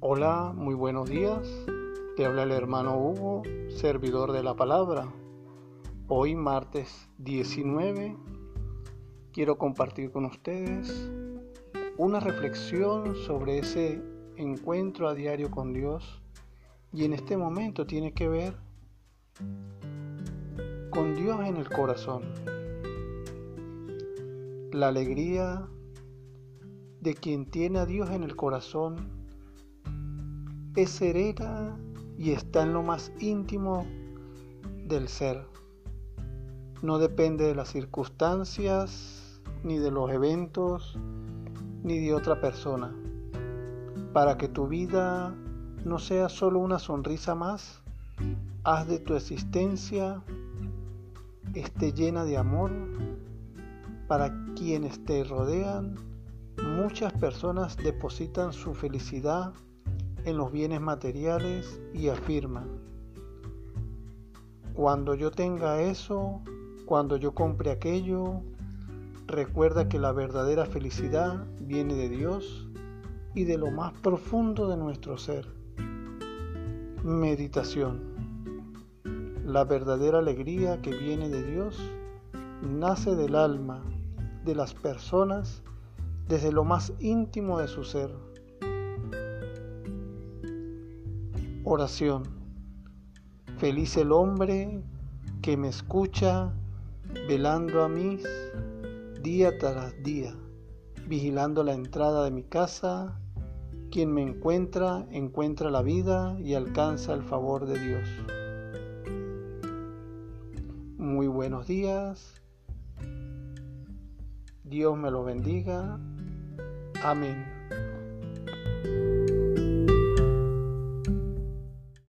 Hola, muy buenos días. Te habla el hermano Hugo, servidor de la palabra. Hoy, martes 19, quiero compartir con ustedes una reflexión sobre ese encuentro a diario con Dios y en este momento tiene que ver con Dios en el corazón. La alegría de quien tiene a Dios en el corazón es serena y está en lo más íntimo del ser. No depende de las circunstancias, ni de los eventos, ni de otra persona. Para que tu vida no sea solo una sonrisa más, haz de tu existencia esté llena de amor para quienes te rodean Muchas personas depositan su felicidad en los bienes materiales y afirman, cuando yo tenga eso, cuando yo compre aquello, recuerda que la verdadera felicidad viene de Dios y de lo más profundo de nuestro ser. Meditación. La verdadera alegría que viene de Dios nace del alma de las personas desde lo más íntimo de su ser. Oración. Feliz el hombre que me escucha velando a mí día tras día, vigilando la entrada de mi casa. Quien me encuentra, encuentra la vida y alcanza el favor de Dios. Muy buenos días. Dios me lo bendiga. Amén.